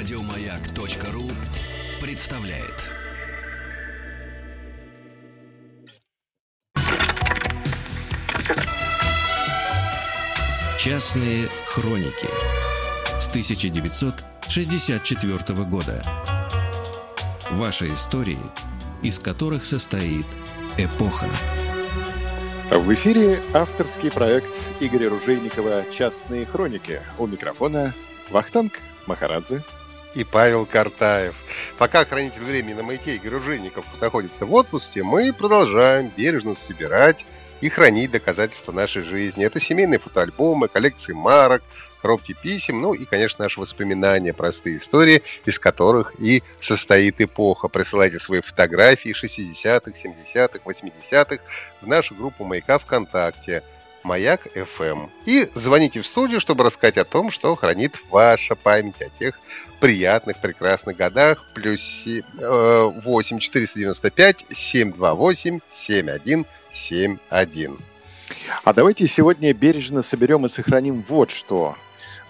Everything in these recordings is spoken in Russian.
Радиомаяк.ру представляет. Частные хроники с 1964 года. Ваши истории, из которых состоит эпоха. В эфире авторский проект Игоря Ружейникова «Частные хроники». У микрофона Вахтанг Махарадзе и Павел Картаев. Пока хранитель времени на маяке Игорь Ружейников находится в отпуске, мы продолжаем бережно собирать и хранить доказательства нашей жизни. Это семейные фотоальбомы, коллекции марок, коробки писем, ну и, конечно, наши воспоминания, простые истории, из которых и состоит эпоха. Присылайте свои фотографии 60-х, 70-х, 80-х в нашу группу «Маяка ВКонтакте». Маяк FM. И звоните в студию, чтобы рассказать о том, что хранит ваша память о тех приятных, прекрасных годах. Плюс 8 495 728 7171. А давайте сегодня бережно соберем и сохраним вот что.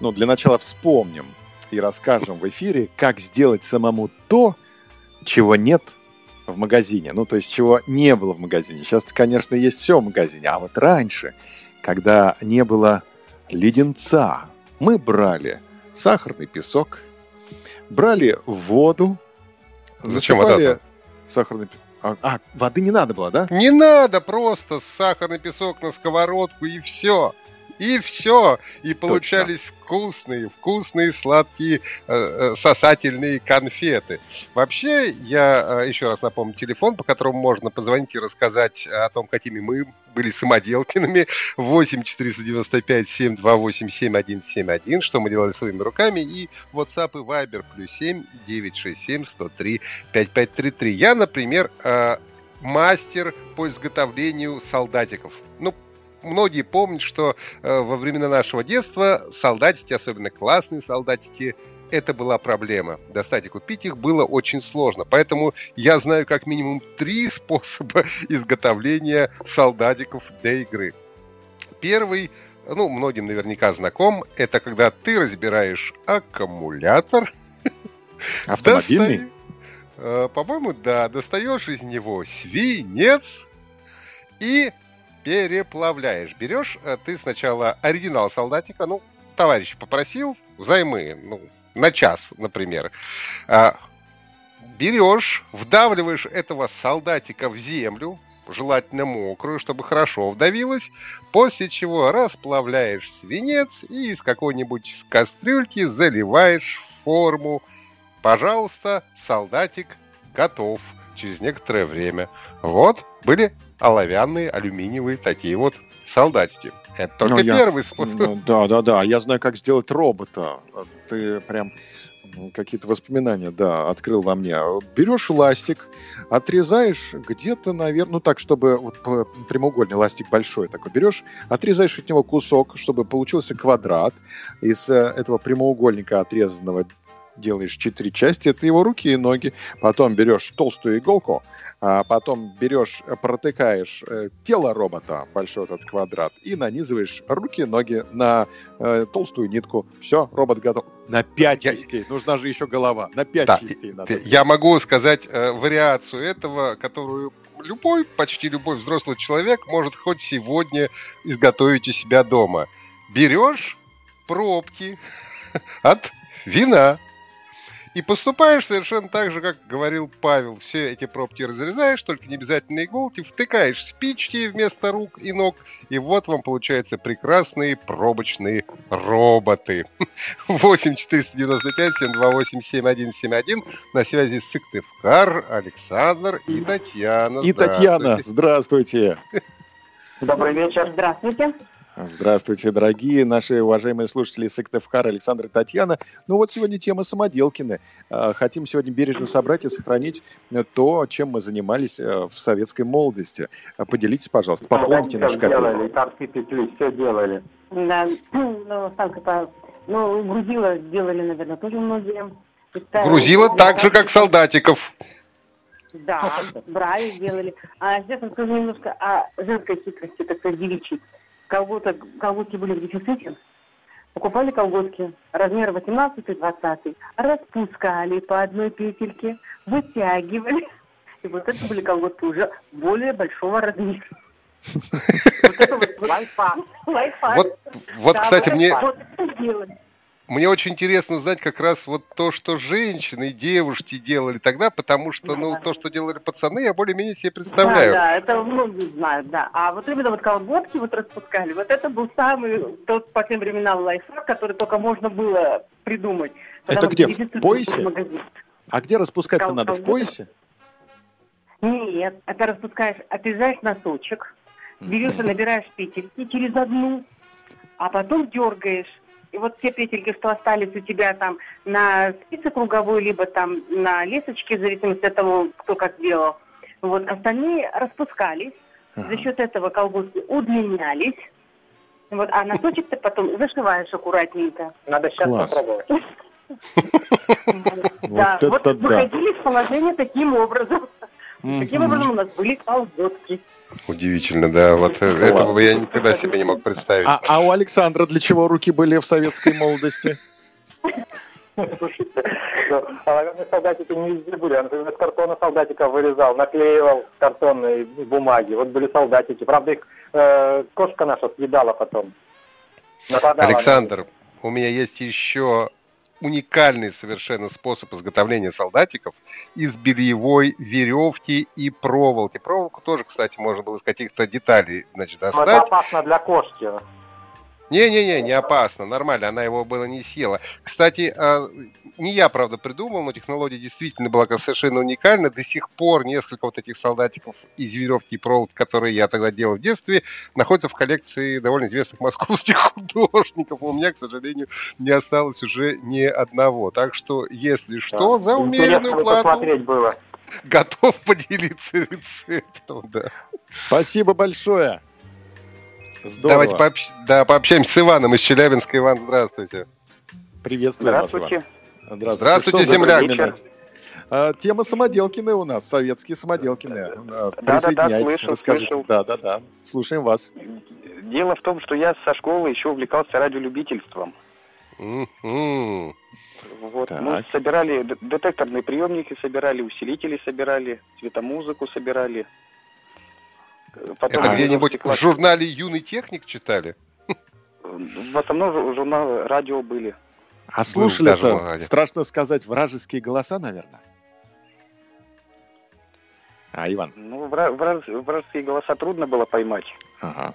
Ну, для начала вспомним и расскажем в эфире, как сделать самому то, чего нет в магазине. Ну, то есть, чего не было в магазине. Сейчас, конечно, есть все в магазине. А вот раньше, когда не было леденца, мы брали сахарный песок, брали воду, Зачем вода сахарный песок. А, а, воды не надо было, да? Не надо, просто сахарный песок на сковородку и все. И все. И получались Точно. вкусные, вкусные, сладкие, э, э, сосательные конфеты. Вообще, я э, еще раз напомню телефон, по которому можно позвонить и рассказать о том, какими мы были самоделкиными. 8 495 728 7171, что мы делали своими руками. И WhatsApp и Viber плюс 7 967 103 5533. Я, например, мастер по изготовлению солдатиков. Ну, многие помнят, что э, во времена нашего детства солдатики, особенно классные солдатики, это была проблема. Достать и купить их было очень сложно. Поэтому я знаю как минимум три способа изготовления солдатиков для игры. Первый, ну, многим наверняка знаком, это когда ты разбираешь аккумулятор. Автомобильный? Достай, э, по-моему, да. Достаешь из него свинец и переплавляешь. Берешь э, ты сначала оригинал солдатика, ну, товарищ попросил взаймы, ну, на час, например. А, берешь, вдавливаешь этого солдатика в землю, желательно мокрую, чтобы хорошо вдавилось, после чего расплавляешь свинец и из какой-нибудь кастрюльки заливаешь форму. Пожалуйста, солдатик готов через некоторое время. Вот, были оловянные, алюминиевые такие вот солдатики. Это только ну, первый я, способ. Ну, да, да, да. Я знаю, как сделать робота. Ты прям какие-то воспоминания, да, открыл во мне. Берешь ластик, отрезаешь где-то, наверное, ну так, чтобы вот прямоугольный ластик большой такой берешь, отрезаешь от него кусок, чтобы получился квадрат. Из э, этого прямоугольника отрезанного делаешь четыре части, это его руки и ноги. Потом берешь толстую иголку, а потом берешь, протыкаешь э, тело робота, большой этот квадрат, и нанизываешь руки и ноги на э, толстую нитку. Все, робот готов. На пять я... частей. Нужна же еще голова. На пять да, частей надо. Я могу сказать э, вариацию этого, которую любой, почти любой взрослый человек может хоть сегодня изготовить у себя дома. Берешь пробки от вина, и поступаешь совершенно так же, как говорил Павел. Все эти пробки разрезаешь, только не обязательно иголки, втыкаешь спички вместо рук и ног, и вот вам получаются прекрасные пробочные роботы. 8 495 728 7171 на связи Сыктывкар, Александр и Татьяна. И Татьяна, здравствуйте. Добрый вечер. Здравствуйте. Здравствуйте, дорогие наши уважаемые слушатели Сыктывкар, Александр и Татьяна. Ну вот сегодня тема самоделкины. А, хотим сегодня бережно собрать и сохранить то, чем мы занимались э, в советской молодости. А, поделитесь, пожалуйста, пополните наш копилку. делали, тарские петли, все делали. Да, ну, Санка, ну, грузила делали, наверное, тоже многие. Грузила так же, как солдатиков. Да, брали, делали. А сейчас расскажу немножко о женской хитрости, такой девичьей колготок, колготки были в дефиците, покупали колготки размер 18-20, распускали по одной петельке, вытягивали. И вот это были колготки уже более большого размера. Вот это вот лайфхак. Вот, кстати, мне, мне очень интересно узнать как раз вот то, что женщины и девушки делали тогда, потому что, ну, Да. то, что делали пацаны, я более-менее себе представляю. Да, да, это многие знают, да. А вот именно вот колготки вот распускали, вот это был самый тот по тем временам лайфхак, который только можно было придумать. Это где, в поясе? магазин. А где распускать-то Кол- надо? В поясе? Нет, это распускаешь, отрезаешь носочек, берешь и набираешь петельки через одну, а потом дергаешь. И вот те петельки, что остались у тебя там на спице круговой, либо там на лесочке, в зависимости от того, кто как делал, вот остальные распускались. За Ага. счет этого колготки удлинялись. Вот, а носочек ты потом зашиваешь аккуратненько. Надо сейчас Класс. попробовать. Да, это вот выходили из положения таким образом. Таким образом у нас были колготки. Удивительно, да. Вот э, этого бы я никогда себе не мог представить. А, а у Александра для чего руки были в советской молодости? Слушайте, оловянные солдатики не везде были. Я, например, из картона солдатиков вырезал, наклеивал картонные бумаги. Вот были солдатики. Правда, их э, кошка наша съедала потом. Нападала Александр, у меня есть еще уникальный совершенно способ изготовления солдатиков из бельевой веревки и проволоки. Проволоку тоже, кстати, можно было из каких-то деталей значит, них. Но это достать. опасно для кошки. Не-не-не, не опасно, нормально, она его было не съела. Кстати, а, не я, правда, придумал, но технология действительно была совершенно уникальна. До сих пор несколько вот этих солдатиков из веревки и проволоки, которые я тогда делал в детстве, находятся в коллекции довольно известных московских художников. У меня, к сожалению, не осталось уже ни одного. Так что, если что, за Интересно умеренную плату было. готов поделиться рецептом. Да. Спасибо большое. Здорово. Давайте пообщ- да, пообщаемся с Иваном из Челябинска. Иван, здравствуйте. Приветствую вас, Иван. Здравствуйте. Здравствуйте, запоминать? А, Тема самоделкины у нас, советские самоделкины. А, Присоединяйтесь, слышал, расскажите. слышал. Да, да, да. Слушаем вас. Дело в том, что я со школы еще увлекался радиолюбительством. Мгм. Вот, Так. мы собирали детекторные приемники, собирали усилители, собирали цветомузыку, собирали. Э, Потом Это где-нибудь 90-х в журнале «Юный техник» читали? э, В основном жу- журналы радио были. А слушали даже в это, Магаде. страшно сказать, вражеские голоса, наверное? А, Иван? Ну, вра- враз- вражеские голоса трудно было поймать. Ага.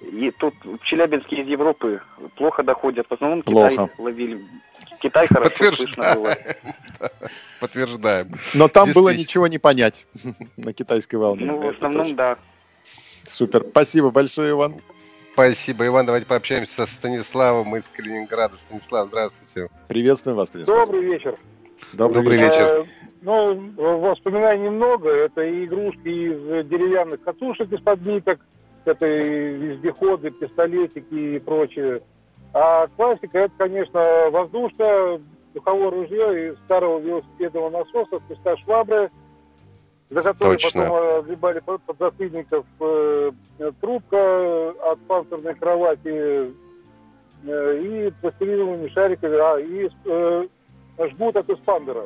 И тут в Челябинске из Европы плохо доходят. В основном Плохо. Китай ловили. Китай хорошо слышно было. Подтверждаем. Но там было ничего не понять на китайской волне. Ну, в основном, да. Супер. Спасибо большое, Иван. Спасибо, Иван. Давайте пообщаемся со Станиславом из Калининграда. Станислав, здравствуйте. Приветствуем вас, Станислав. Добрый вечер. Добрый, Добрый вечер. вечер. Э, Ну, воспоминаний много. Это и игрушки из деревянных катушек из-под ниток, это и вездеходы, пистолетики и прочее. А классика, это, конечно, воздушка, духовое ружье из старого велосипедного насоса, куска швабры, за которой Точно. потом отгребали под подзатыльников э, трубка от панцирной кровати э, и пластилиновыми шариками, а, и э, жгут от эспандера.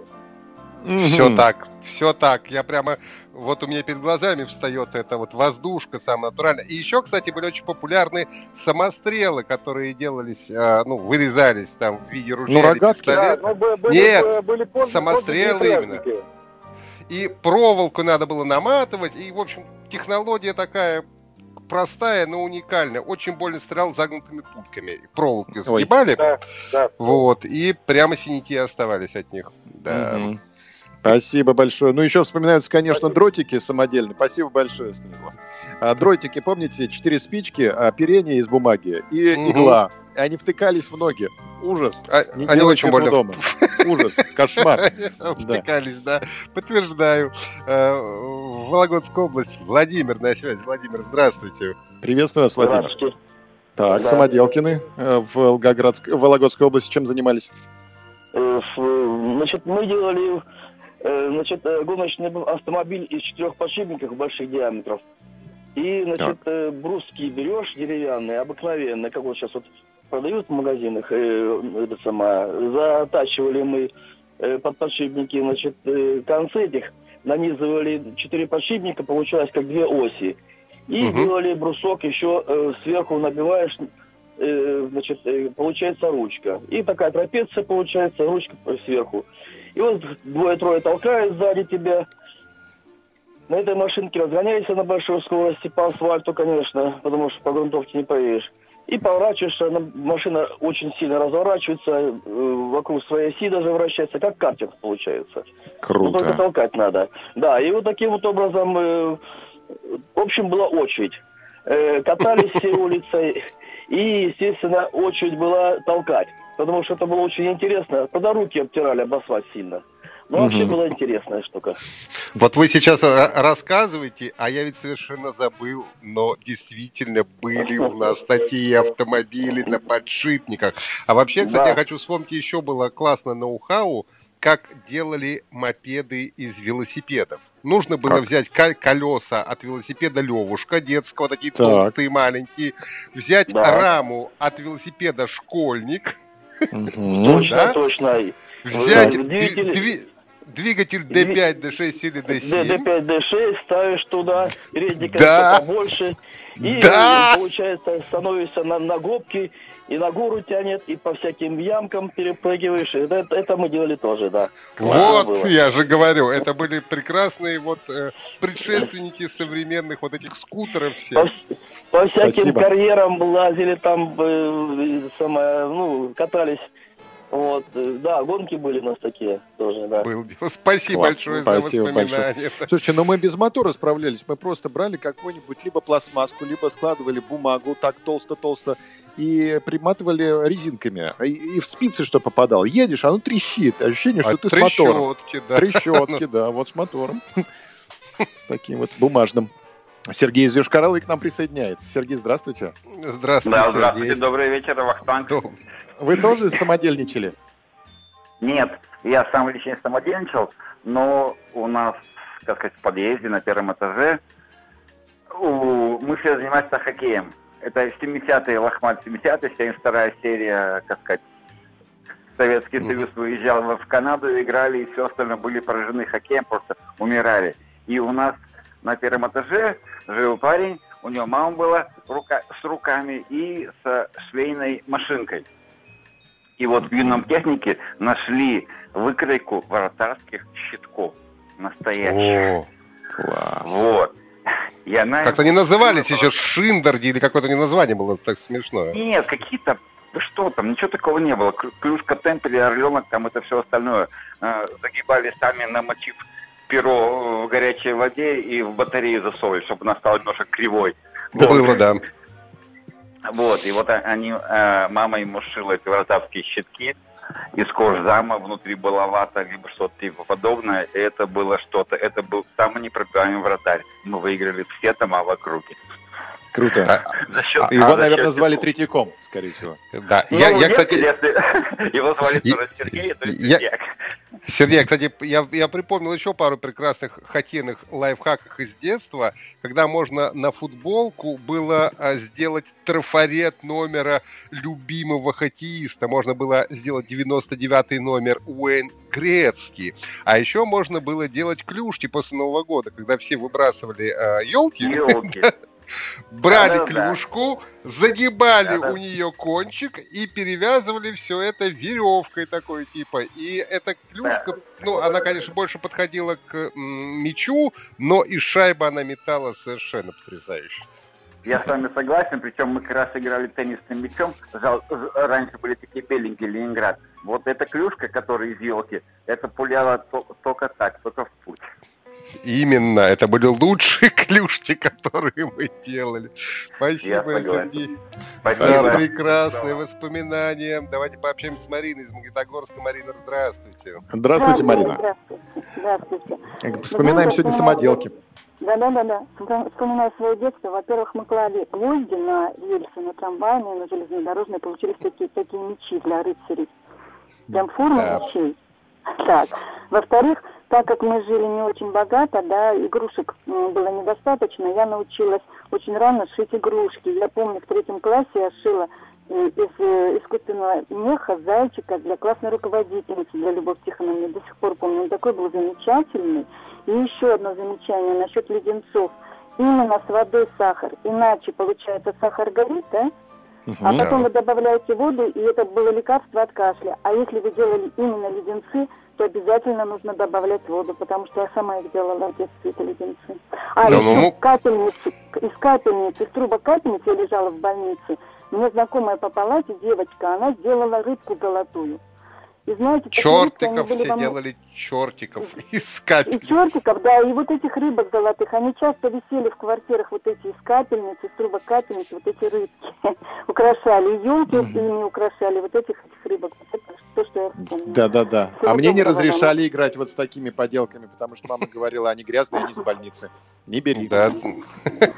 Все так, все так. Я прямо, вот у меня перед глазами встает эта вот воздушка самая натуральная. И еще, кстати, были очень популярны самострелы, которые делались, а, ну, вырезались там в виде ружья Ну, или рогатки, пистолета. Да, были, Нет, э, были позже- самострелы именно. праздники. И проволоку надо было наматывать. И, в общем, технология такая простая, но уникальная. Очень больно стрелял загнутыми пульками. Проволоки сгибали. Да, да. Вот. И прямо синяки оставались от них. Да. Спасибо большое. Ну, еще вспоминаются, конечно, Спасибо. дротики самодельные. Спасибо большое, Станислав. А, дротики, помните, четыре спички, оперение из бумаги и Мгм. игла. Они втыкались в ноги. Ужас. А- Не они очень больно дома. Ужас. Кошмар. втыкались, да. Подтверждаю. Э, В Вологодскую область. Владимир на связи. Владимир, здравствуйте. Приветствую вас, Владимир. Здравствуйте. Так, Да. самоделкины э, в в Вологодской области чем занимались? Э, Значит, мы делали значит, гоночный автомобиль из четырех подшипников больших диаметров. И, значит, э, бруски берешь деревянные, обыкновенные, как вот сейчас вот продают в магазинах, э, это самое, затачивали мы э, под подшипники, значит, э, концы этих, нанизывали четыре подшипника, получалось как две оси. И Мгм. делали брусок, еще э, сверху набиваешь, э, значит, э, получается ручка. И такая трапеция получается, ручка сверху. И вот двое-трое толкают сзади тебя. На этой машинке разгоняешься на большой скорости по асфальту, конечно, потому что по грунтовке не поедешь. И поворачиваешься, машина очень сильно разворачивается, э, вокруг своей оси даже вращается, как картинг получается. Ну, только Круто. толкать надо. Да, и вот таким вот образом, э, в общем, была очередь. Э, катались все улицей, и, естественно, очередь была толкать. Потому что это было очень интересно. Тогда руки обтирали об асфальт сильно. Но вообще Мгм. была интересная штука. Вот вы сейчас ра- рассказываете, а я ведь совершенно забыл, но действительно были у нас такие автомобили на подшипниках. А вообще, кстати, Да. я хочу вспомнить, еще было классно ноу-хау, как делали мопеды из велосипедов. Нужно было Как? взять ко- колеса от велосипеда Левушка детского, такие Так. толстые, маленькие, взять Да. раму от велосипеда Школьник, Мгм. Точно, да? точно. Взять Да, двигатель Дви- D5, D6 или D7. D5, D6 ставишь туда, переднее Да. побольше. И, Да. э, получается, становишься на, на губки, и на гору тянет, и по всяким ямкам перепрыгиваешь. Это, это- мы делали тоже, да. Вот, было. я же говорю, это были прекрасные вот э, предшественники современных вот этих скутеров По, всех. вс- по всяким Спасибо. карьерам лазили там, э, самое, ну, катались. Вот, э, да, гонки были у нас такие тоже, да. Был. Спасибо Класс, большое спасибо за воспоминания. Слушайте, ну мы без мотора справлялись. Мы просто брали какую-нибудь либо пластмасску, либо складывали бумагу так толсто-толсто и приматывали резинками. И, и в спицы что попадало. Едешь, оно трещит. Ощущение, что А ты с мотором. трещотки, да. Трещотки, да, вот с мотором. С таким вот бумажным. Сергей из Йошкар-Олы к нам присоединяется. Сергей, здравствуйте. Здравствуйте, Да, Сергей. здравствуйте, добрый вечер, Вахтанг. Вы тоже самодельничали? Нет, я сам лично самодельничал, но у нас, как сказать, в подъезде на первом этаже у- мы все занимаемся хоккеем. Это 70-е, Лохмат 70-е, 72-я серия, как сказать, Советский Мгм. Союз выезжал в Канаду, играли, и все остальное были поражены хоккеем, просто умирали. И у нас на первом этаже жил парень, у него мама была рука, с руками и с швейной машинкой. И вот в юном технике нашли выкройку вратарских щитков. Настоящих. О, Класс. Вот. И она... Как-то они назывались еще Шиндерди или какое-то не название было так смешное. Нет, какие-то... да Что там, ничего такого не было. Клю- Клюшка, темпель, орленок, там это все остальное. Э, Загибали сами, намочив перо в горячей воде и в батарею засовывали, чтобы она стала немножко кривой. Было, да. Вот, и вот они, э, мама ему шила эти вратарские щитки из кожзама, внутри была вата, либо что-то типа подобное. Это было что-то, это был самый непробиваемый вратарь. Мы выиграли все дома в округе. Круто. А, За счет- Его, а, за наверное, счет звали. Третьяком, скорее всего. Да, Ну, я, я, нет, кстати, если его звали Я- тоже Сергей, то я- Третьяк. Сергей, кстати, я, я припомнил еще пару прекрасных хоккейных лайфхаков из детства, когда можно на футболку было а, сделать трафарет номера любимого хоккеиста. Можно было сделать 99-й номер Уэйн Грецкий. А еще можно было делать клюшки после Нового года, когда все выбрасывали елки, Ёлки. брали Да-да-да. клюшку, загибали Да-да. у нее кончик и перевязывали все это веревкой такой типа. И эта клюшка, ну, она, конечно, больше подходила к мячу, но и шайба она метала совершенно потрясающе. Я с вами согласен, причем мы как раз играли теннисным мячом. Раньше были такие беленькие Ленинград. Вот эта клюшка, которая из елки, это пуляла то- только так, только в путь. Именно, это были лучшие клюшки, которые мы делали. Спасибо, согласен. Сергей. Спасибо. За прекрасные воспоминания. Давайте пообщаемся с Мариной из Магнитогорска. Марина, здравствуйте. Здравствуйте, Марина. Здравствуйте. Здравствуйте. Вспоминаем сегодня самоделки. Да, да, да, да. Вспом- Вспоминаю свое детство. Во-первых, мы клали гвозди на рельсы, на трамвайные, на железнодорожные. Получились такие, такие мечи для рыцарей. Прям форма Да. мечей. Так. Во-вторых, так как мы жили не очень богато, да, игрушек было недостаточно, я научилась очень рано шить игрушки. Я помню, в третьем классе я шила э, из э, искусственного меха зайчика для классной руководительницы, для Любовь Тихоновны. До сих пор помню, он такой был замечательный. И еще одно замечание насчет леденцов. Именно с водой сахар. Иначе, получается, сахар горит, да? А Мгм. потом вы добавляете воду, и это было лекарство от кашля. А если вы делали именно леденцы, то обязательно нужно добавлять воду, потому что я сама их делала в детстве, эти леденцы. А Да, еще ну, ну. капельницы, из капельницы, из трубок капельницы я лежала в больнице. Мне знакомая по палате девочка, она сделала рыбку золотую. И знаете, Чертиков все мне- делали, чертиков из и капель. чертиков, да, и вот этих рыбок золотых, они часто висели в квартирах, вот эти из капельниц, из трубок капельниц, вот эти рыбки украшали, елки ими украшали, вот этих, этих рыбок, вот это то, что я вспомнила. Да-да-да. Всего А мне не разрешали играть вот с такими поделками, потому что мама говорила, они грязные, они из больницы. Не бери. Да.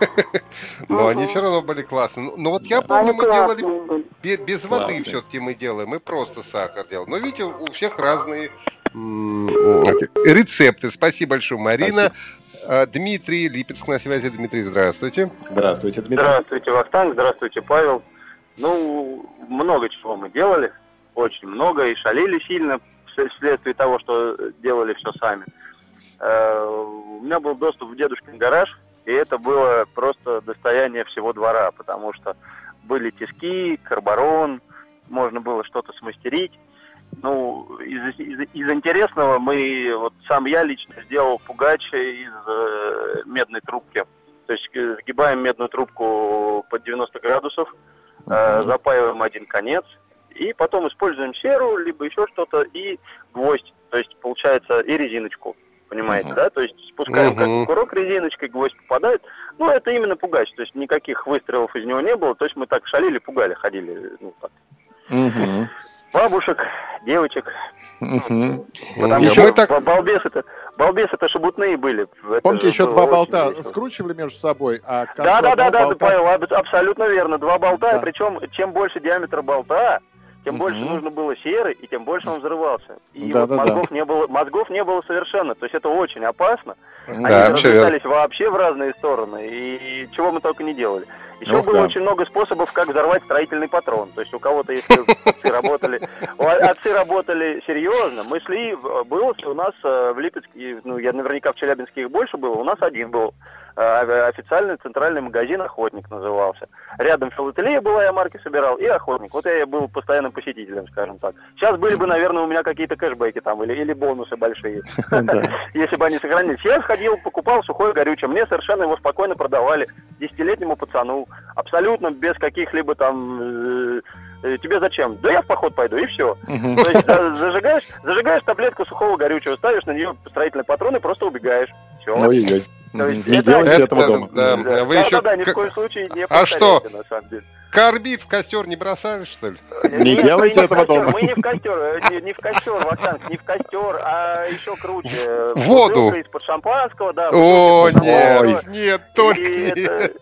Но они все равно были классные. Ну, ну вот я Да. помню, мы делали Без воды все-таки мы делаем, мы просто сахар делаем. Но видите, у всех разные рецепты. Спасибо большое, Марина. А, Дмитрий, Липецк на связи. Дмитрий, здравствуйте. Здравствуйте, Дмитрий. Здравствуйте, Вахтанг, здравствуйте, Павел. Ну, много чего мы делали, очень много, и шалили сильно вс- вследствие того, что делали все сами. Э, У меня был доступ в дедушкин гараж, и это было просто достояние всего двора, потому что были тиски, карбарон, можно было что-то смастерить. Ну, из, из- из интересного мы, вот сам я лично сделал пугач из э, медной трубки. То есть э, сгибаем медную трубку под 90 градусов, э, запаиваем один конец, и потом используем серу, либо еще что-то, и гвоздь, то есть получается и резиночку, понимаете, Мгм. да? То есть спускаем Мгм. как курок резиночкой, гвоздь попадает. Ну, это именно пугач, то есть никаких выстрелов из него не было, то есть мы так шалили, пугали, ходили, ну, так. Мгм. Бабушек, девочек, Мгм. потому Еще что так- ба- балбес это, балбес это шебутные были. Это Помните, еще два болта весело. скручивали между собой, а Да, да, да, да, болта- Павел, аб- абсолютно верно. Два болта, Да. причем чем больше диаметр болта, тем Мгм. больше нужно было серы, и тем больше он взрывался. И Да, вот да, да. мозгов не было, мозгов не было совершенно. То есть это очень опасно. Они Да, разлетались вообще в разные стороны, и чего мы только не делали. Еще Ох, было да. очень много способов, как взорвать строительный патрон. То есть у кого-то, если отцы работали, отцы работали серьезно, мы шли, было у нас э, в Липецке, ну, я наверняка в Челябинске их больше было, у нас один был официальный центральный магазин «Охотник» назывался. Рядом филателия была, я марки собирал, и «Охотник». Вот я был постоянным посетителем, скажем так. Сейчас были бы, наверное, у меня какие-то кэшбэки там или, или бонусы большие Да. если бы они сохранились. Я ходил, покупал сухое горючее, мне совершенно его спокойно продавали десятилетнему пацану, абсолютно без каких-либо там... э, э, тебе зачем? Да я в поход пойду, и все. То есть за- зажигаешь, зажигаешь таблетку сухого горючего, ставишь на нее строительные патроны, просто убегаешь. Все. Ой-ой-ой. То есть Не это- делайте Это, этого дома. да. Да, Вы да, еще да, да, ни в коем случае не А что? на самом деле. Карбид в костер не бросали, что ли? Не Нет, делайте мы этого в костер, дома. Мы не в костер, э, не, не в костер, Вахтанг, не в костер, а еще круче. э, Воду. из-под шампанского, да. О, нет, нет, только не это.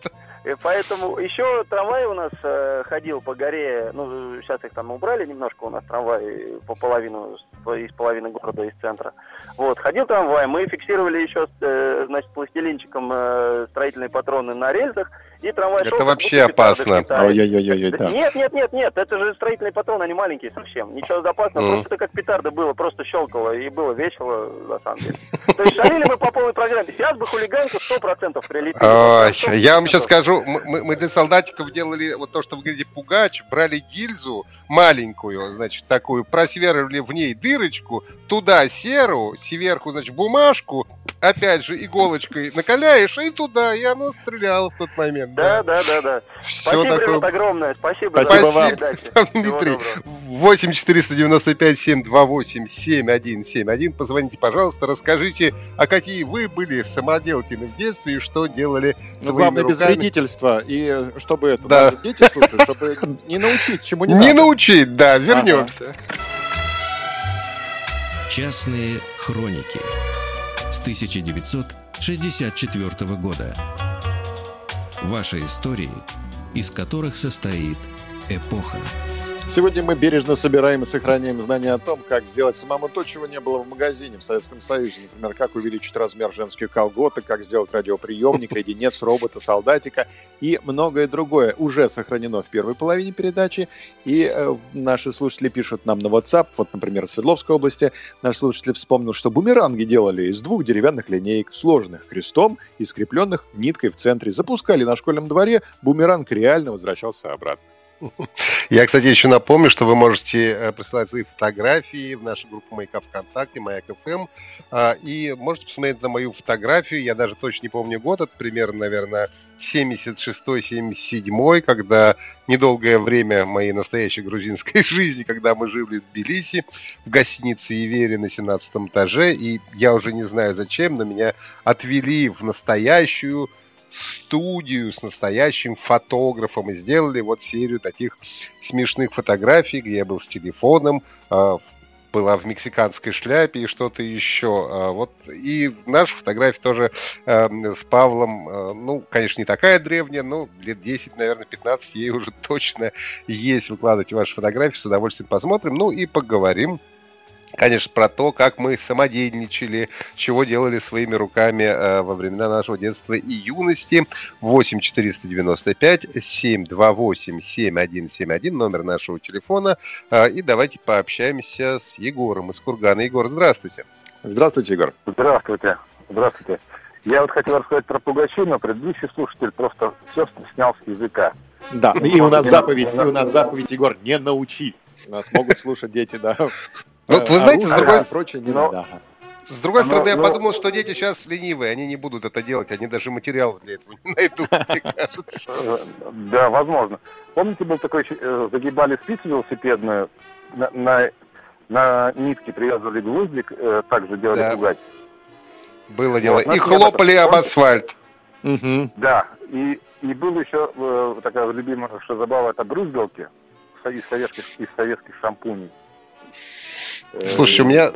Поэтому еще трамвай у нас э, ходил по горе, ну, сейчас их там убрали немножко, у нас трамвай по половину, из половины города, из центра. Вот, ходил трамвай, мы фиксировали еще, э, значит, пластилинчиком э, строительные патроны на рельсах, и трамвай Это шел, вообще опасно. в Китае. Ой-ой-ой, Да да. Нет, нет, нет, нет, это же строительные патроны, они маленькие совсем. Ничего опасного, Мгм. просто это как петарда было, просто щелкало, и было весело, на самом деле. То есть шалили мы по полной программе. Сейчас бы хулиганку 100% прилетело. Ой, я вам сейчас скажу, мы, для солдатиков делали вот то, что вы говорите, пугач, брали гильзу маленькую, значит, такую, просверливали в ней дырочку, туда серу, сверху, значит, бумажку, опять же, иголочкой накаляешь, и туда, и оно стреляло в тот момент. Да, да, да, да. Все Спасибо, такое. Ребят, огромное. Спасибо, Спасибо за вам. передачу. Дмитрий, Всего доброго. 8 495 728 7171. Позвоните, пожалуйста, расскажите, а какие вы были самоделкины в детстве и что делали Ну, своими главное, без руками. вредительства. И чтобы это, Да. дети слушают, чтобы не научить, чему не, Не надо. научить, да, вернемся. Частные хроники с 1964 года. Ваши истории, из которых состоит эпоха. Сегодня мы бережно собираем и сохраняем знания о том, как сделать самому то, чего не было в магазине в Советском Союзе. Например, как увеличить размер женских колготок, как сделать радиоприемник, леденец, робота, солдатика и многое другое уже сохранено в первой половине передачи. И э, наши слушатели пишут нам на WhatsApp, вот, например, в Свердловской области, наш слушатель вспомнил, что бумеранги делали из двух деревянных линеек, сложных крестом и скрепленных ниткой в центре. Запускали на школьном дворе, бумеранг реально возвращался обратно. Я, кстати, еще напомню, что вы можете э, присылать свои фотографии в нашу группу Маяка ВКонтакте, Маяк ФМ, а, и можете посмотреть на мою фотографию, я даже точно не помню год, это примерно, наверное, 76-77, когда недолгое время моей настоящей грузинской жизни, когда мы жили в Тбилиси, в гостинице Ивери на 17 этаже, и я уже не знаю зачем, но меня отвели в настоящую студию с настоящим фотографом и сделали вот серию таких смешных фотографий, где я был с телефоном, а, была в мексиканской шляпе и что-то еще. А, вот и наша фотография тоже э, с Павлом, ну, конечно, не такая древняя, но лет 10, наверное, 15 ей уже точно есть. Выкладывайте ваши фотографии, с удовольствием посмотрим, ну и поговорим конечно, про то, как мы самодеятельничали, чего делали своими руками э, во времена нашего детства и юности. 8 495 728 7171, номер нашего телефона. Э, и давайте пообщаемся с Егором из Кургана. Егор, здравствуйте. Здравствуйте, Егор. Здравствуйте. Здравствуйте. Я вот хотел рассказать про Пугачина, предыдущий слушатель просто все снял с языка. Да, и у нас заповедь, и у нас заповедь, Егор, не научи. Нас могут слушать дети, да, ну, вы знаете, с другой, прочее, не но... надо. С другой стороны, я подумал, что дети сейчас ленивые, они не будут это делать, они даже материал для этого не найдут, мне кажется. Да, возможно. Помните, был такой, э, загибали спицу велосипедную, на, на, на нитке привязывали гвоздик, э, также делали да. пугать. Было дело. Вот, и хлопали об асфальт. Угу. Да, и, и был еще э, такая любимая, что забава, это брызгалки из советских, из советских шампуней. Слушай, у меня...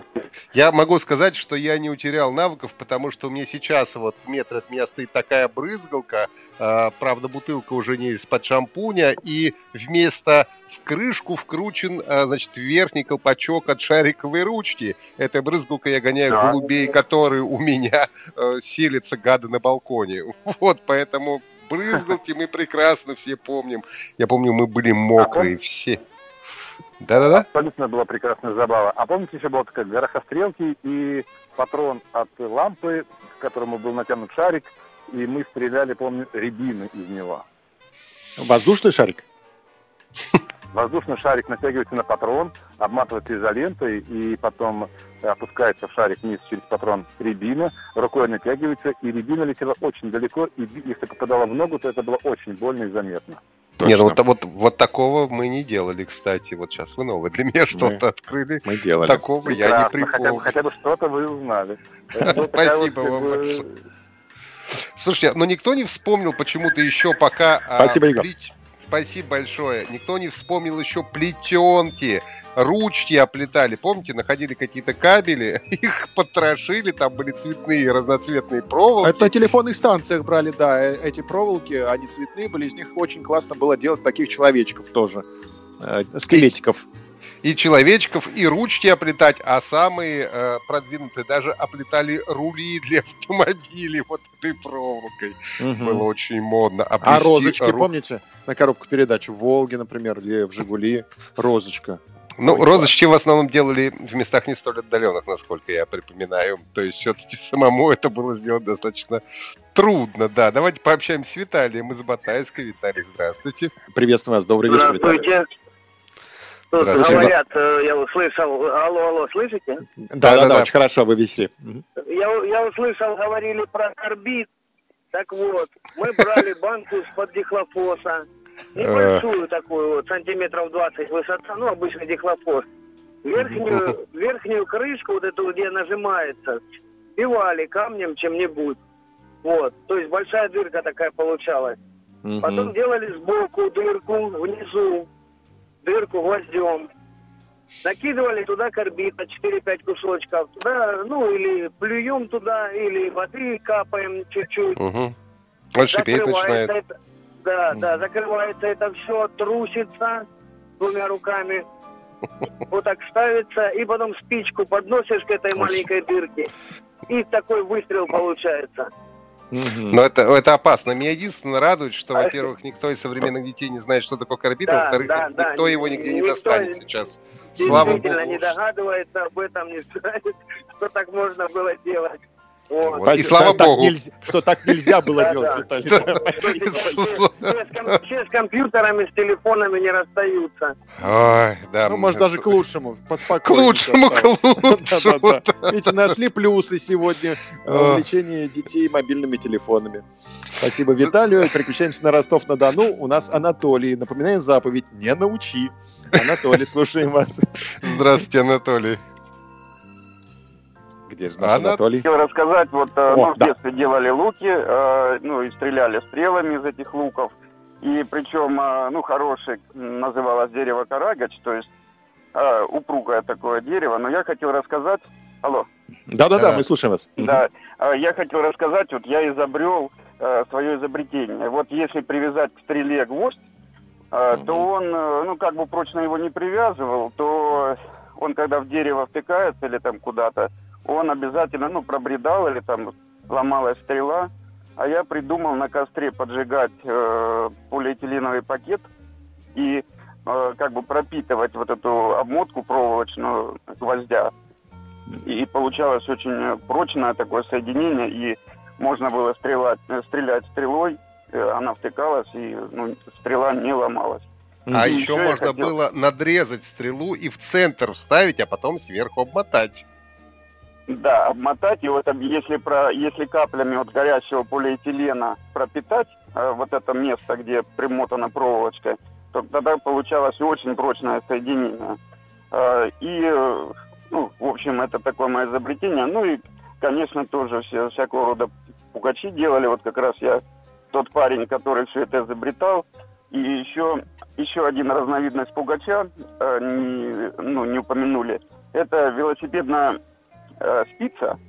Я могу сказать, что я не утерял навыков, потому что у меня сейчас вот в метре от меня стоит такая брызгалка, э, правда, бутылка уже не из-под шампуня, и вместо в крышку вкручен, э, значит, верхний колпачок от шариковой ручки. Эта брызгалка я гоняю да. голубей, которые у меня э, селятся гады на балконе. Вот, поэтому брызгалки мы прекрасно все помним. Я помню, мы были мокрые а все. Да-да-да. Абсолютно была прекрасная забава. А помните, еще была такая горохострелки и патрон от лампы, к которому был натянут шарик, и мы стреляли, помню, рябины из него. Воздушный шарик? Воздушный шарик натягивается на патрон, обматывается изолентой, и потом опускается в шарик вниз через патрон рябина, рукой натягивается, и рябина летела очень далеко, и если попадала в ногу, то это было очень больно и заметно. Точно. Нет, вот, вот, вот такого мы не делали, кстати. Вот сейчас вы новое для меня что-то открыли. Мы делали. Такого Прекрасно. я не припомню. Хотя бы, хотя бы что-то вы узнали. Спасибо вам большое. Слушайте, но никто не вспомнил почему-то еще пока... А, Спасибо, Игорь. Спасибо большое. Никто не вспомнил еще плетенки, ручки оплетали. Помните, находили какие-то кабели, их потрошили, там были цветные разноцветные проволоки. Это на телефонных станциях брали, да, э, эти проволоки, они цветные были, из них очень классно было делать таких человечков тоже, э, скелетиков и человечков, и ручки оплетать, а самые э, продвинутые даже оплетали рули для автомобилей вот этой проволокой. Угу. Было очень модно. Оплести а розочки, ру... помните, на коробку передач в Волге, например, или в Жигули, розочка. Ну, розочки в основном делали в местах не столь отдаленных, насколько я припоминаю. То есть все-таки самому это было сделать достаточно трудно, да. Давайте пообщаемся с Виталием из Батайска. Виталий, здравствуйте. Приветствую вас. Добрый вечер, Виталий. Тут говорят, э, я услышал, алло, алло, слышите? Да, да, да, очень хорошо, вы весели. Я, я услышал, говорили про карбид. Так вот, мы брали банку из-под дихлофоса, небольшую такую вот, сантиметров 20 высота, ну, обычный дихлофос. Верхнюю, верхнюю крышку, вот эту, где нажимается, сбивали камнем чем-нибудь. Вот, то есть большая дырка такая получалась. Потом делали сбоку дырку, внизу, дырку гвоздем. Накидывали туда карбита, 4-5 кусочков. Туда, ну, или плюем туда, или воды капаем чуть-чуть. Угу. Он шипеть начинает. Это, да, да, закрывается это все, трусится. двумя руками. Вот так ставится, и потом спичку подносишь к этой маленькой дырке. И такой выстрел получается. Но это, это опасно. Меня единственное радует, что, во-первых, никто из современных детей не знает, что такое карбид, а Да, во-вторых, да, да. никто его нигде не Никто достанет сейчас. Слава Действительно богу. не догадывается об этом, не знает, что так можно было делать. Вот. Вот. И слава так богу. нельзя- что так нельзя было делать, да. Виталий. С, компьютерами, с телефонами не расстаются. Ой, да. Ну, может, даже к лучшему. К лучшему, к лучшему. Видите, нашли плюсы сегодня э, увлечение детей мобильными телефонами. Спасибо Виталию. Переключаемся на Ростов-на-Дону. У нас Анатолий. Напоминаем заповедь «Не научи». Анатолий, слушаем вас. Здравствуйте, Анатолий. Где же наш Анатолий? Хотел рассказать, вот э, О, ну, в да. детстве делали луки, э, ну и стреляли стрелами из этих луков. И причем, э, ну, хороший, называлось дерево карагач, то есть э, упругое такое дерево. Но я хотел рассказать... Алло. Да-да-да, мы слушаем вас. Да, э, я хотел рассказать, вот я изобрел э, свое изобретение. Вот если привязать к стреле гвоздь, э, то он, э, ну, как бы прочно его не привязывал, то он, когда в дерево втыкается или там куда-то, он обязательно, ну, пробредал или там ломалась стрела. А я придумал на костре поджигать э, полиэтиленовый пакет и э, как бы пропитывать вот эту обмотку проволочную гвоздя. И получалось очень прочное такое соединение, и можно было стрелять, э, стрелять стрелой, э, она втыкалась, и ну, стрела не ломалась. А И еще можно хотел- было надрезать стрелу и в центр вставить, а потом сверху обмотать. Да, обмотать, и вот если, про, если каплями от горячего полиэтилена пропитать э, вот это место, где примотана проволочка, то тогда получалось очень прочное соединение. Э, и, э, ну, в общем, это такое мое изобретение. Ну и, конечно, тоже все, всякого рода пугачи делали. Вот как раз я тот парень, который все это изобретал. И еще, еще один разновидность пугача, э, не, ну, не упомянули, это велосипедная э, спица,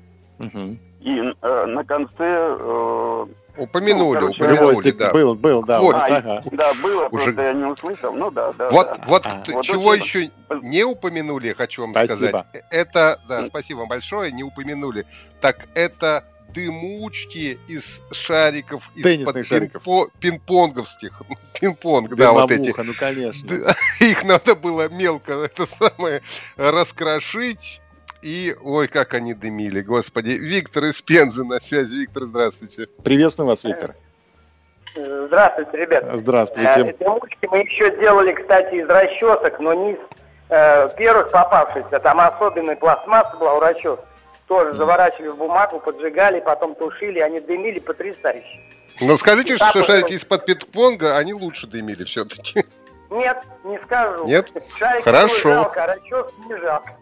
и э, на конце... э, Упомянули, ну, короче, упомянули, да. был, был, да. Вот. А, ага. Да, было, Уже- просто я не услышал. Ну да, да. Вот, да. вот А. Вот чего очень- еще не упомянули, хочу вам Спасибо. сказать. Э, Это, да, спасибо вам большое, не упомянули. Так это дымучки из шариков, из Теннисных шариков. пинг-понговских. Пинг-понг, да, вот эти. Ну, конечно. Их надо было мелко, это самое, раскрошить. И, ой, как они дымили, господи. Виктор из Пензы на связи. Виктор, здравствуйте. Приветствуем вас, Виктор. Здравствуйте, ребят. Здравствуйте. Э, Дымочки мы еще делали, кстати, из расчесок, но не из э, первых попавшихся. Там особенный пластмасса была у расчесок. Тоже заворачивали в бумагу, поджигали, потом тушили, они дымили потрясающе. Ну, скажите, что шарики из-под пинг-понга, они лучше дымили все-таки. Нет, не скажу. Нет? Шарик Хорошо. жалко, а расчесок не жалко.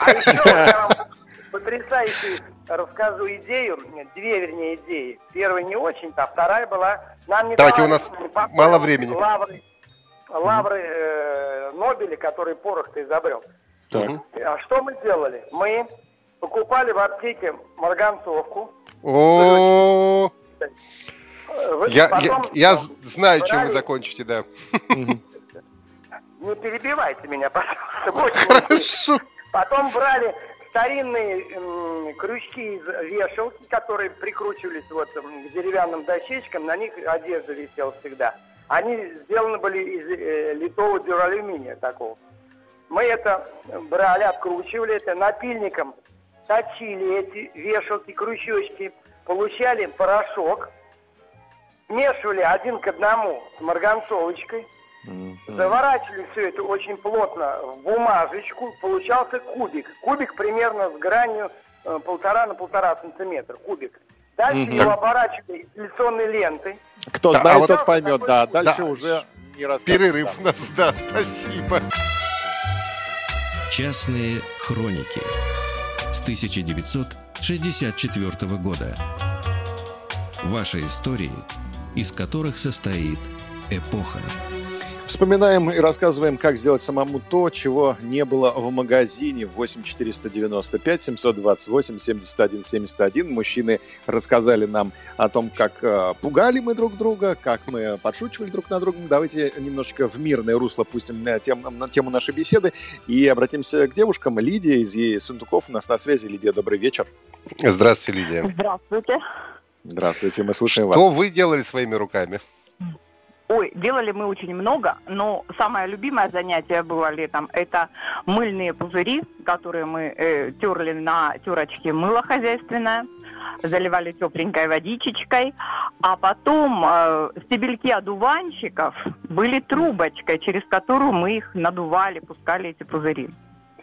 А еще я вам потрясающую расскажу идею, нет, две, вернее, идеи. Первая не очень, а вторая была... Нам не Давайте, давали у нас мало времени. Лавры, лавры э, Нобеля, который порох-то изобрел. Мгм. А что мы делали? Мы покупали в аптеке марганцовку. О, вы- я, я, потом я знаю, чем вы закончите, да. Не перебивайте меня, пожалуйста. очень Хорошо. Потом брали старинные м, крючки из вешалки, которые прикручивались вот м, к деревянным дощечкам, на них одежда висела всегда. Они сделаны были из э, литого дюралюминия такого. Мы это брали, откручивали это напильником, точили эти вешалки, крючочки, получали порошок, смешивали один к одному с марганцовочкой, Заворачивали все это очень плотно в бумажечку, получался кубик. Кубик примерно с гранью э, полтора на полтора сантиметра, кубик. Дальше Мгм. его оборачивали изоляционной лентой. Кто Да, а знает, вот- тот поймет, да. Дальше Да. уже не рассказывать. Перерыв у нас, да, спасибо. Частные хроники с 1964 года. Ваши истории, из которых состоит эпоха. Вспоминаем и рассказываем, как сделать самому то, чего не было в магазине. 8 495 728 71 71. Мужчины рассказали нам о том, как э, пугали мы друг друга, как мы подшучивали друг на друга. Давайте немножечко в мирное русло пустим на тему, на тему нашей беседы и обратимся к девушкам. Лидия из ей Сундуков у нас на связи. Лидия, добрый вечер. Здравствуйте, Лидия. Здравствуйте. Здравствуйте, мы слушаем Что вас. вы делали своими руками? Ой, делали мы очень много, но самое любимое занятие было летом – это мыльные пузыри, которые мы э, терли на терочке мыло хозяйственное, заливали тепленькой водичечкой, а потом э, стебельки одуванчиков были трубочкой, через которую мы их надували, пускали эти пузыри.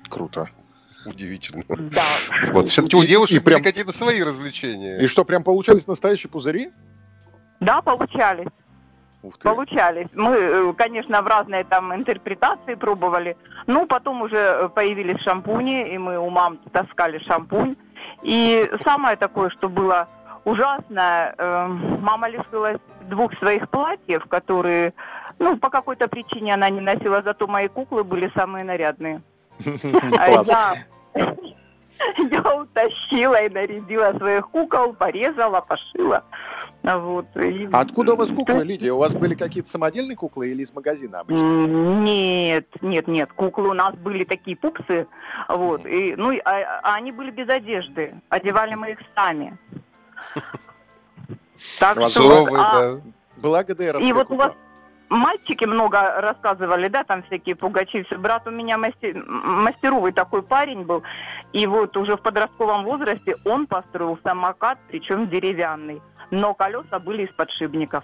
Круто. Удивительно. Да. Вот, все-таки у девушек прям- какие-то свои развлечения. И что, прям получались настоящие пузыри? Да, получались. Получались. Мы, э, конечно, в разные там интерпретации пробовали. Ну, потом уже э, появились шампуни, и мы у мам таскали шампунь. И самое такое, что было ужасное, э, мама лишилась двух своих платьев, которые, ну, по какой-то причине она не носила, зато мои куклы были самые нарядные. А я, я утащила и нарядила своих кукол, порезала, пошила. Вот. И- А откуда у вас куклы, Лидия? У вас были какие-то самодельные куклы или из магазина обычно? Нет, нет, нет. Куклы у нас были такие пупсы, вот. И, ну, а, а они были без одежды. Одевали мы их сами. Так что вот, Здоровые, а- да. Была ГДР. и вот у вас мальчики много рассказывали, да, там всякие пугачи. Брат у меня масте- м- мастеровый такой парень был. И вот уже в подростковом возрасте он построил самокат, причем деревянный. Но колеса были из подшипников.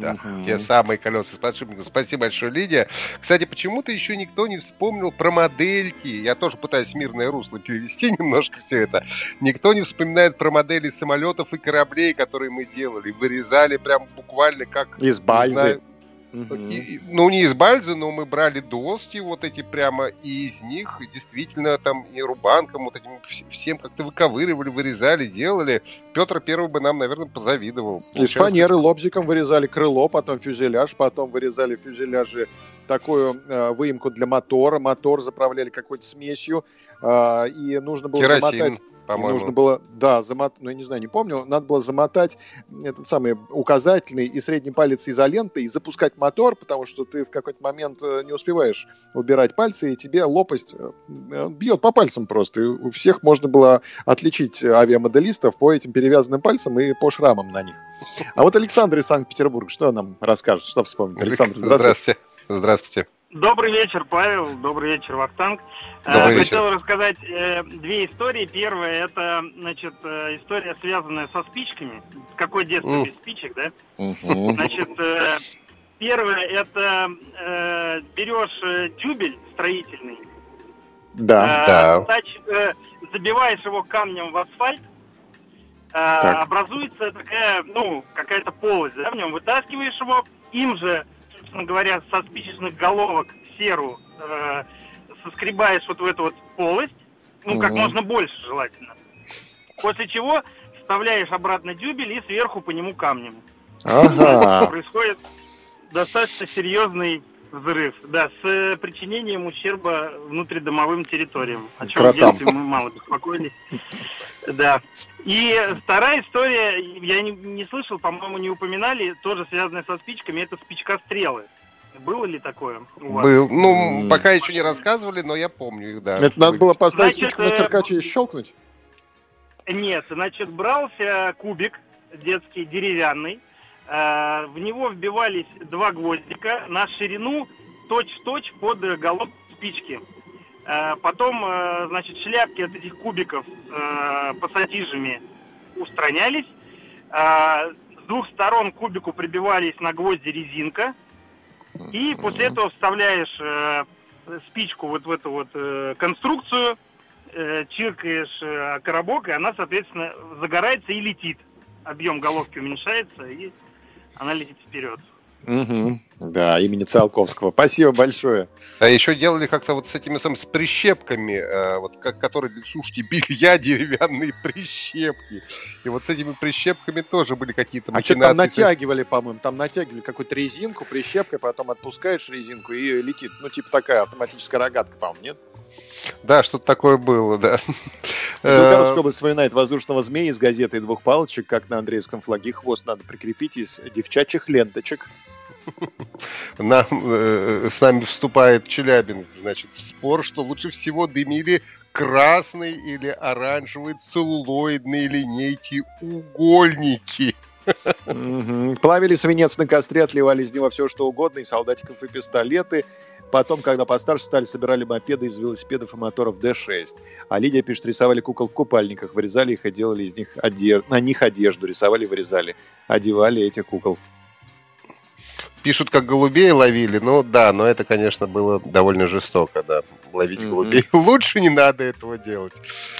Да, те самые колеса с подшипником. Спасибо большое, Лидия. Кстати, почему-то еще никто не вспомнил про модельки. Я тоже пытаюсь мирное русло перевести немножко все это. Никто не вспоминает про модели самолетов и кораблей, которые мы делали. Вырезали прям буквально как... Из не бальзы. знаю, Мгм. и- ну, не из бальзы, но мы брали доски вот эти прямо, и из них действительно там и рубанком вот этим вс- всем как-то выковыривали, вырезали, делали. Петр Первый бы нам, наверное, позавидовал. Из фанеры лобзиком вырезали крыло, потом фюзеляж, потом вырезали в фюзеляже такую э, выемку для мотора, мотор заправляли какой-то смесью, э, и нужно было Керосин, замотать... по-моему. нужно было, да, замотать, ну, я не знаю, не помню, надо было замотать этот самый указательный и средний палец изолентой и запускать мотор, потому что ты в какой-то момент э, не успеваешь убирать пальцы, и тебе лопасть э, бьет по пальцам просто. И у всех можно было отличить авиамоделистов по этим перевязанным пальцам и по шрамам на них. А вот Александр из Санкт-Петербурга, что нам расскажет, что вспомнит? Александр, здравствуйте. Здравствуйте. Здравствуйте. Добрый вечер, Павел. Добрый вечер, Вахтанг. Э, Добрый Хотел вечер. рассказать э, две истории. Первая это, значит, э, история, связанная со спичками. Какое детство М. без спичек, да? Мгм. Значит, э, первое это э, берешь э, дюбель строительный, Да. э, Да. тач- э, забиваешь его камнем в асфальт, э, Так. образуется такая, ну, какая-то полость, да, в нем вытаскиваешь его, им же, собственно говоря, со спичечных головок серу э, соскребаешь вот в эту вот полость, ну, как Мгм. можно больше желательно. После чего вставляешь обратно дюбель и сверху по нему камнем. Ага. Происходит достаточно серьезный взрыв, да, с э, причинением ущерба внутридомовым территориям, о чем в детстве мы мало беспокоились. Да. И вторая история, я не, не слышал, по-моему, не упоминали, тоже связанная со спичками, это спичкострелы. Было ли такое у вас? Был. Ну, М. пока еще не рассказывали, но я помню их, да. Это надо было поставить Значит, спичку на э, циркаче и щелкнуть? Нет, значит, брался кубик детский, деревянный. Э, В него вбивались два гвоздика на ширину точь-в-точь под головку спички. Э, Потом, э, значит, шляпки от этих кубиков пассатижами устранялись. С двух сторон кубику прибивались на гвозди резинка. И после этого вставляешь спичку вот в эту вот конструкцию, чиркаешь коробок, и она, соответственно, загорается и летит. Объем головки уменьшается, и она летит вперед. Угу. Да, имени Циолковского. Спасибо большое. А еще делали как-то вот с этими сам с прищепками, э, вот как, которые, слушайте, белья деревянные прищепки. И вот с этими прищепками тоже были какие-то А что там натягивали, по-моему, там натягивали какую-то резинку прищепкой, потом отпускаешь резинку и летит. Ну, типа такая автоматическая рогатка, по-моему, нет? Да, что-то такое было, да. Белгородская область вспоминает воздушного змея из газеты и двух палочек, как на Андреевском флаге хвост надо прикрепить из девчачьих ленточек. Нам, э, с нами вступает Челябинск, значит, в спор, что лучше всего дымили красные или оранжевые целлулоидные линейки угольники. Плавили свинец на костре, отливали из него все, что угодно, и солдатиков, и пистолеты. Потом, когда постарше стали, собирали мопеды из велосипедов и моторов D6. А Лидия пишет, рисовали кукол в купальниках, вырезали их и делали из них одежду, на них одежду, рисовали и вырезали. Одевали этих кукол. Пишут, как голубей ловили. Ну да, но это, конечно, было довольно жестоко, да. Ловить mm-hmm. голубей. Лучше не надо этого делать.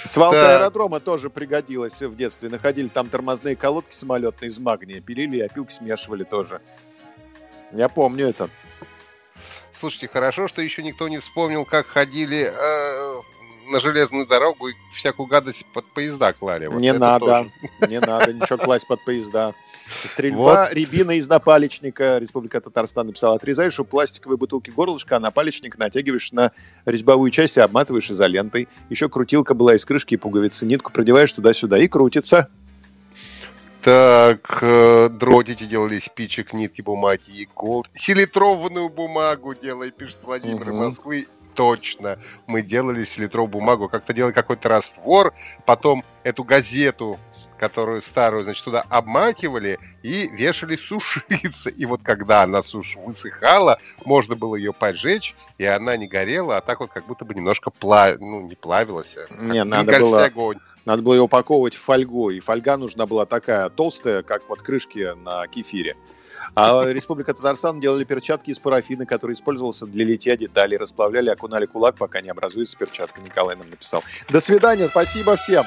Свалка да. аэродрома тоже пригодилась в детстве. Находили там тормозные колодки самолетные из магния. Пилили и опилки смешивали тоже. Я помню это. Слушайте, хорошо, что еще никто не вспомнил, как ходили э, на железную дорогу и всякую гадость под поезда клали. Вот не надо, тоже. не надо ничего класть под поезда. Стрельба вот. рябина из напалечника. Республика Татарстан написала. Отрезаешь у пластиковой бутылки горлышко, а напалечник натягиваешь на резьбовую часть и обматываешь изолентой. Еще крутилка была из крышки и пуговицы. Нитку продеваешь туда-сюда и крутится. Так, э, дротики делали спичек, нитки, бумаги и голд. Селитрованную бумагу делай, пишет Владимир угу. Москвы. Точно, мы делали селитровую бумагу, как-то делали какой-то раствор, потом эту газету которую старую, значит, туда обмакивали и вешали сушиться. И вот когда она суш высыхала, можно было ее поджечь, и она не горела, а так вот как будто бы немножко плав... ну, не плавилась. А не, надо было... огонь. Надо было ее упаковывать в фольгу, и фольга нужна была такая толстая, как вот крышки на кефире. А Республика Татарстан делали перчатки из парафина, который использовался для литья деталей. Расплавляли, окунали кулак, пока не образуется перчатка. Николай нам написал. До свидания, спасибо всем.